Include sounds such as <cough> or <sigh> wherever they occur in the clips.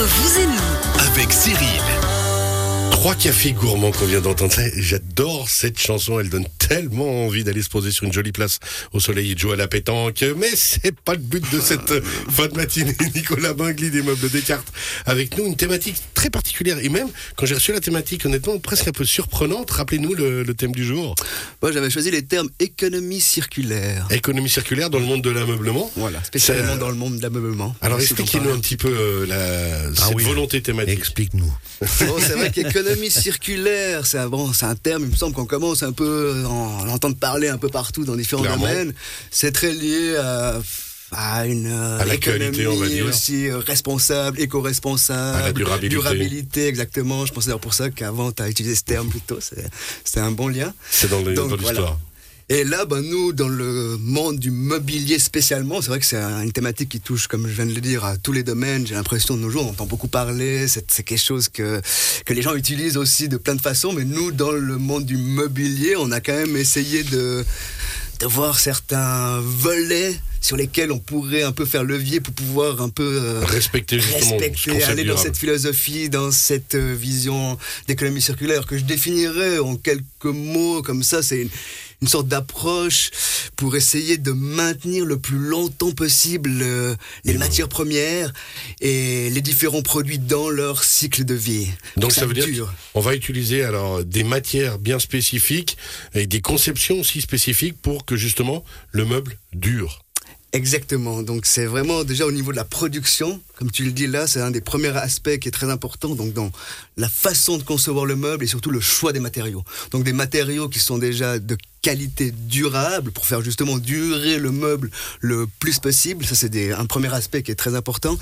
Vous et nous, avec Cyril. Trois cafés gourmands qu'on vient d'entendre. J'adore cette chanson. Elle donne tellement envie d'aller se poser sur une jolie place au soleil et de jouer à la pétanque. Mais c'est pas le but de cette <laughs> fin de matinée. <laughs> Nicolas Bingli des meubles Descartes avec nous. Une thématique très particulière. Et même, quand j'ai reçu la thématique, honnêtement, presque un peu surprenante. Rappelez-nous le, le thème du jour. Moi, j'avais choisi les termes économie circulaire. Économie circulaire dans le monde de l'ameublement. Voilà, spécialement dans le monde de l'ameublement. Alors expliquez-nous un petit peu euh, la, Ah cette oui. volonté thématique. Explique-nous. Bon, c'est vrai qu'économie circulaire, c'est un, bon, un terme, il me semble qu'on commence un peu à en entendre parler un peu partout dans différents Clairement. domaines. C'est très lié à, à une euh, À économie on va dire. aussi euh, responsable, éco-responsable. À la durabilité. Durabilité, exactement. Je pensais d'ailleurs pour ça qu'avant, tu as utilisé ce terme plutôt. C'est un bon lien. C'est dans voilà. Et là, ben, nous, dans le monde du mobilier spécialement, c'est vrai que c'est une thématique qui touche, comme je viens de le dire, à tous les domaines. J'ai l'impression de nos jours, on entend beaucoup parler. C'est quelque chose que, que les gens utilisent aussi de plein de façons. Mais nous, dans le monde du mobilier, on a quand même essayé de, de voir certains volets sur lesquels on pourrait un peu faire levier pour pouvoir un peu euh, Respecter respecter, aller dans cette philosophie, dans cette euh, vision d'économie circulaire que je définirais en quelques mots comme ça. C'est une, sorte d'approche pour essayer de maintenir le plus longtemps possible euh, les matières premières et les différents produits dans leur cycle de vie. Donc ça veut dire qu'on va utiliser alors des matières bien spécifiques et des conceptions aussi spécifiques pour que justement le meuble dure. Exactement. Donc c'est vraiment déjà au niveau de la production, comme tu le dis là, c'est un des premiers aspects qui est très important. Donc dans la façon de concevoir le meuble et surtout le choix des matériaux. Donc des matériaux qui sont déjà de qualité durable pour faire justement durer le meuble le plus possible. Ça c'est un premier aspect qui est très important.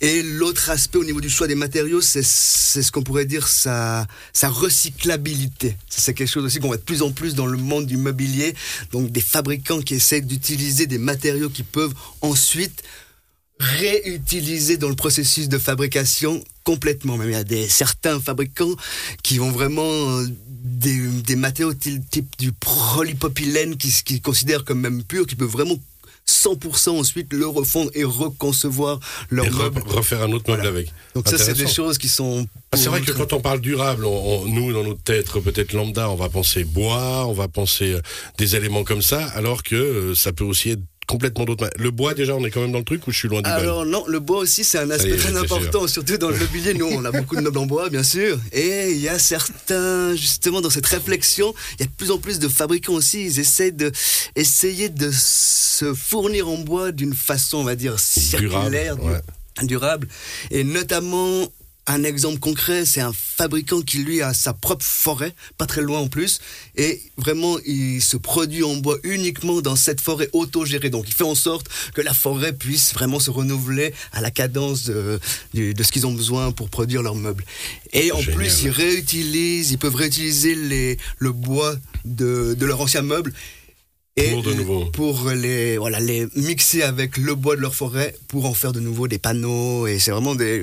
Et l'autre aspect au niveau du choix des matériaux, c'est ce qu'on pourrait dire sa, sa recyclabilité. C'est quelque chose aussi qu'on voit de plus en plus dans le monde du mobilier. Donc des fabricants qui essaient d'utiliser des matériaux qui peuvent ensuite réutiliser dans le processus de fabrication complètement. Même il y a des, certains fabricants qui ont vraiment euh, des, des matériaux type, du polypropylène qui, qui considèrent comme même pur, qui peuvent vraiment 100% ensuite le refondre et reconcevoir leur Et meuble. refaire un autre meuble Voilà. avec. Donc ça, c'est des choses qui sont... Ah, c'est vrai que quand on parle durable, on- on- nous, dans notre tête, peut-être lambda, on va penser bois, on va penser euh, des éléments comme ça, alors que euh, ça peut aussi être complètement d'autres. Le bois, déjà, on est quand même dans le truc ou je suis loin du Alors non, le bois aussi c'est un aspect très important, surtout dans le mobilier. Nous, on a beaucoup de meubles en bois, bien sûr, et il y a certains, justement, dans cette réflexion, il y a de plus en plus de fabricants aussi. Ils essaient de essayer de se fournir en bois d'une façon, on va dire, circulaire, Durable, ouais. durable, et notamment. Un exemple concret, c'est un fabricant qui lui a sa propre forêt, pas très loin en plus, et vraiment il se produit en bois uniquement dans cette forêt autogérée. Donc il fait en sorte que la forêt puisse vraiment se renouveler à la cadence de, ce qu'ils ont besoin pour produire leurs meubles. Et en Génial. plus, ils réutilisent, ils peuvent réutiliser les, le bois de, de leur ancien meuble. Et Pour de nouveau. pour les voilà les mixer avec le bois de leur forêt pour en faire de nouveau des panneaux et c'est vraiment des,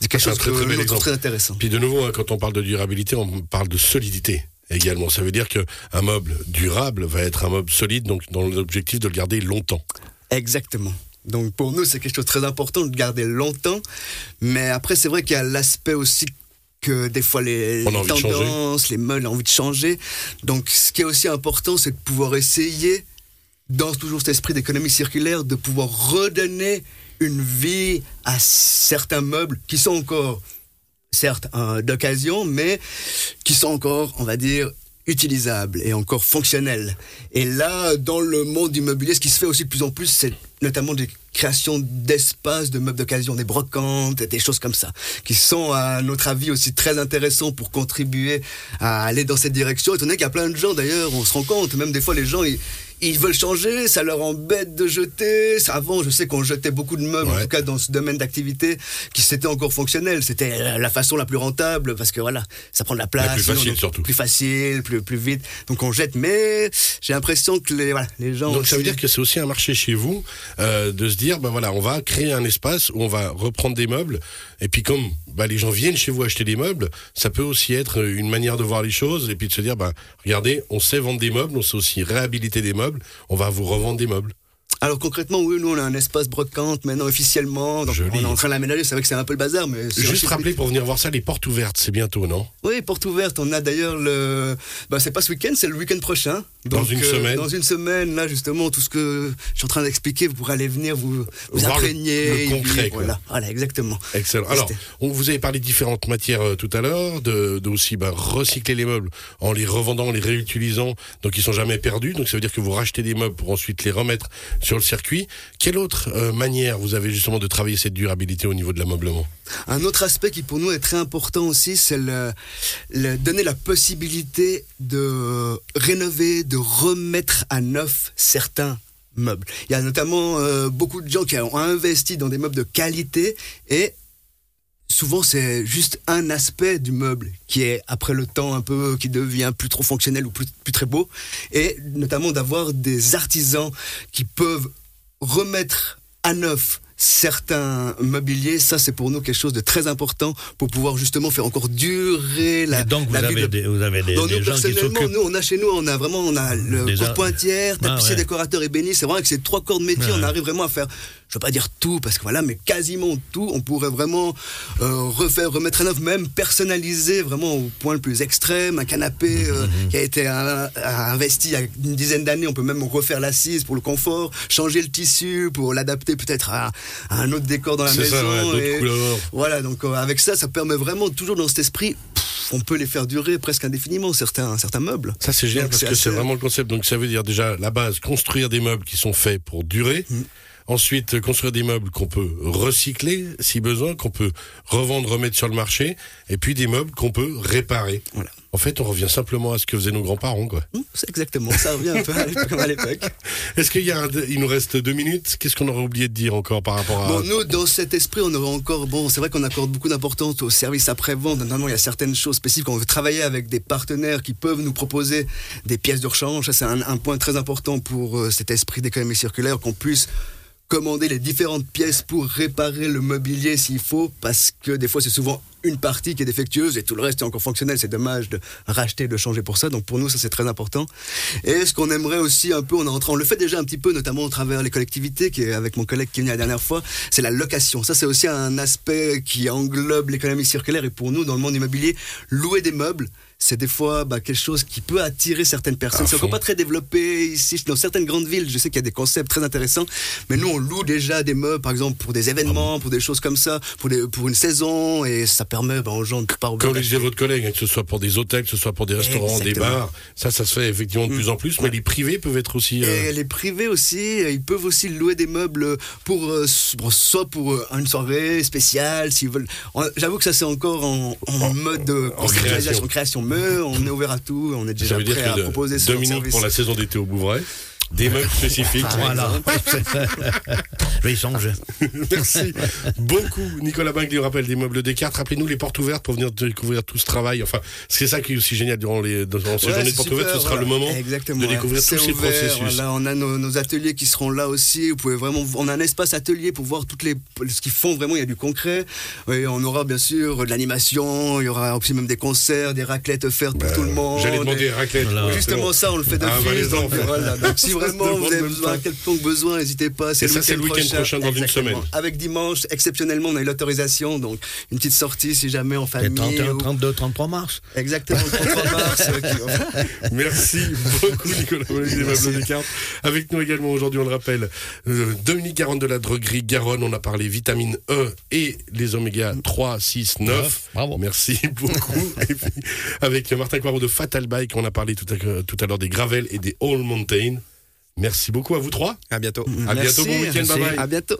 des quelque chose très, très bel intéressant. Puis de nouveau, hein, quand on parle de durabilité, on parle de solidité également. Ça veut dire qu'un meuble durable va être un meuble solide, donc dans l'objectif de le garder longtemps. Exactement. Donc pour nous, c'est quelque chose de très important de garder longtemps. Mais après, c'est vrai qu'il y a l'aspect aussi que des fois les, tendances, les meubles ont envie de changer. Donc ce qui est aussi important, c'est de pouvoir essayer, dans toujours cet esprit d'économie circulaire, de pouvoir redonner une vie à certains meubles qui sont encore, certes, euh, d'occasion, mais qui sont encore, on va dire, utilisables et encore fonctionnels. Et là, dans le monde du mobilier, ce qui se fait aussi de plus en plus, c'est notamment des créations d'espaces de meubles d'occasion, des brocantes, des choses comme ça, qui sont, à notre avis, aussi très intéressants pour contribuer à aller dans cette direction. Étant donné qu'il y a plein de gens, d'ailleurs, on se rend compte, même des fois, les gens, ils, ils veulent changer, ça leur embête de jeter. Avant, je sais qu'on jetait beaucoup de meubles, en tout cas dans ce domaine d'activité, qui c'était encore fonctionnel. C'était la façon la plus rentable, parce que voilà, ça prend de la place. plus sinon, facile, donc, surtout. Plus facile, plus, plus vite. Donc on jette, mais j'ai l'impression que les, voilà, les gens. Donc ça veut dire que c'est aussi un marché chez vous euh, de se dire, ben voilà, on va créer un espace où on va reprendre des meubles. Et puis comme bah, les gens viennent chez vous acheter des meubles, ça peut aussi être une manière de voir les choses et puis de se dire, bah, regardez, on sait vendre des meubles, on sait aussi réhabiliter des meubles, on va vous revendre des meubles. Alors concrètement, oui, nous on a un espace brocante maintenant officiellement. Donc on est en train de l'aménager. C'est vrai que c'est un peu le bazar, mais Juste rappeler pour venir voir ça, les portes ouvertes, c'est bientôt, non? Oui, porte ouverte. On a d'ailleurs le. Bah, c'est pas ce week-end, c'est le week-end prochain. Dans une euh, semaine. Dans une semaine, là justement, tout ce que je suis en train d'expliquer, vous pourrez aller venir vous, vous le- imprégner. le et concret, puis. Voilà, voilà, exactement. Excellent. Alors, on vous avez parlé de différentes matières euh, tout à l'heure, de, de aussi ben, recycler les meubles en les revendant, en les réutilisant, donc ils sont jamais perdus. Donc ça veut dire que vous rachetez des meubles pour ensuite les remettre sur le circuit. Quelle autre euh, manière vous avez justement de travailler cette durabilité au niveau de l'ameublement? Un autre aspect qui pour nous est très important aussi, c'est le, donner la possibilité de rénover, de remettre à neuf certains meubles. Il y a notamment euh, beaucoup de gens qui ont investi dans des meubles de qualité et souvent c'est juste un aspect du meuble qui est après le temps un peu qui devient plus trop fonctionnel ou plus, plus très beau et notamment d'avoir des artisans qui peuvent remettre à neuf certains mobiliers, ça c'est pour nous quelque chose de très important pour pouvoir justement faire encore durer la, Et donc, vous vie avez, de- des, vous avez des, donc, des nous, gens qui personnellement, nous, on a chez nous, on a vraiment, on a le Des pointière, Ah, tapissier, ouais. décorateur, ébéniste. C'est vraiment avec ces trois corps de métier, on arrive vraiment à faire, je veux pas dire tout, parce que voilà, mais quasiment tout. On pourrait vraiment euh, refaire, remettre à neuf, même personnaliser vraiment au point le plus extrême. Un canapé euh, Mhm. qui a été euh, investi il y a une dizaine d'années, on peut même refaire l'assise pour le confort, changer le tissu pour l'adapter peut-être à, à un autre décor dans la maison. ça, ouais, et- voilà, donc euh, avec ça, ça permet vraiment toujours dans cet esprit, on peut les faire durer presque indéfiniment certains, certains meubles. Ça c'est génial parce que c'est vraiment le concept. Donc ça veut dire déjà la base, construire des meubles qui sont faits pour durer. Mm. Ensuite, euh, construire des meubles qu'on peut recycler si besoin, qu'on peut revendre, remettre sur le marché, et puis des meubles qu'on peut réparer. Voilà. En fait, on revient simplement à ce que faisaient nos grands-parents, quoi. Hum, C'est exactement, ça revient un peu à l'époque- comme à l'époque. <laughs> Est-ce qu'il y a un, il nous reste deux minutes? Qu'est-ce qu'on aurait oublié de dire encore par rapport à Bon, nous, dans cet esprit, on aurait encore, bon, c'est vrai qu'on accorde beaucoup d'importance au service après-vente. Notamment, il y a certaines choses spécifiques. On veut travailler avec des partenaires qui peuvent nous proposer des pièces de rechange. Ça, c'est un, un point très important pour euh, cet esprit d'économie circulaire, qu'on puisse commander les différentes pièces pour réparer le mobilier s'il faut, parce que des fois, c'est souvent une partie qui est défectueuse et tout le reste est encore fonctionnel. C'est dommage de racheter, de changer pour ça. Donc pour nous, ça c'est très important. Et ce qu'on aimerait aussi un peu, on train, on le fait déjà un petit peu, notamment au travers les collectivités, qui est avec mon collègue qui est venu la dernière fois, c'est la location. Ça c'est aussi un aspect qui englobe l'économie circulaire. Et pour nous, dans le monde immobilier, louer des meubles, c'est des fois bah, quelque chose qui peut attirer certaines personnes. C'est encore pas très développé ici, dans certaines grandes villes. Je sais qu'il y a des concepts très intéressants, mais nous on loue déjà des meubles, par exemple pour des événements, pour des choses comme ça, pour, des, pour une saison, et ça permet bah, aux gens de pas Comme le disait votre collègue, hein, que ce soit pour des hôtels, que ce soit pour des restaurants, des bars, ça, ça se fait effectivement de Mm. plus en plus, mais les privés peuvent être aussi. euh, Et les privés aussi, euh, ils peuvent aussi louer des meubles pour euh, soit pour euh, une soirée spéciale, s'ils veulent. J'avoue que ça c'est encore en, en mode de en conceptualisation, création, mais on est ouvert à tout, on est ça déjà prêt à proposer de- ce Dominique, pour la saison d'été au Bouvray, des meubles spécifiques. Voilà. <laughs> Je vais y songer. <laughs> Merci beaucoup, Nicolas Bingley. On rappelle des meubles Descartes. Rappelez-nous les portes ouvertes pour venir découvrir tout ce travail. Enfin, c'est ça qui est aussi génial durant, les, ces Ouais, journées de portes ouvertes. Ce sera voilà. le moment Exactement, de découvrir tous ces ouvert, processus. Voilà, on a nos, nos ateliers qui seront là aussi. Vous pouvez vraiment, on a un espace atelier pour voir toutes les, ce qu'ils font vraiment. Il y a du concret. Et on aura bien sûr de l'animation. Il y aura aussi même des concerts, des raclettes offertes pour tout le monde. J'allais demander Et- raclette. Voilà. ouais, Justement, ça, on le fait de Ah, bah, les donc, voilà. Donc, <laughs> si vraiment vous avez besoin, quelconque besoin, n'hésitez pas. C'est le week-end prochain, dans une Exactement. semaine. Avec dimanche, exceptionnellement, on a eu l'autorisation. Donc, une petite sortie si jamais en Et famille. 31, ou- 32, 33 mars. Exactement, le <laughs> 33 mars. euh, <laughs> Merci beaucoup, Nicolas Bingley des. Avec nous également aujourd'hui, on le rappelle, euh, Dominique Garonne de la droguerie Garonne. On a parlé vitamine E et les oméga 3, 6, 9. Neuf, bravo. Merci beaucoup. <laughs> et puis, avec Martin Coirot de Fatal Bike, on a parlé tout à, tout à l'heure des Gravel et des All Mountain. Merci beaucoup à vous trois. À bientôt. À bientôt, bon week-end, bye. À bientôt.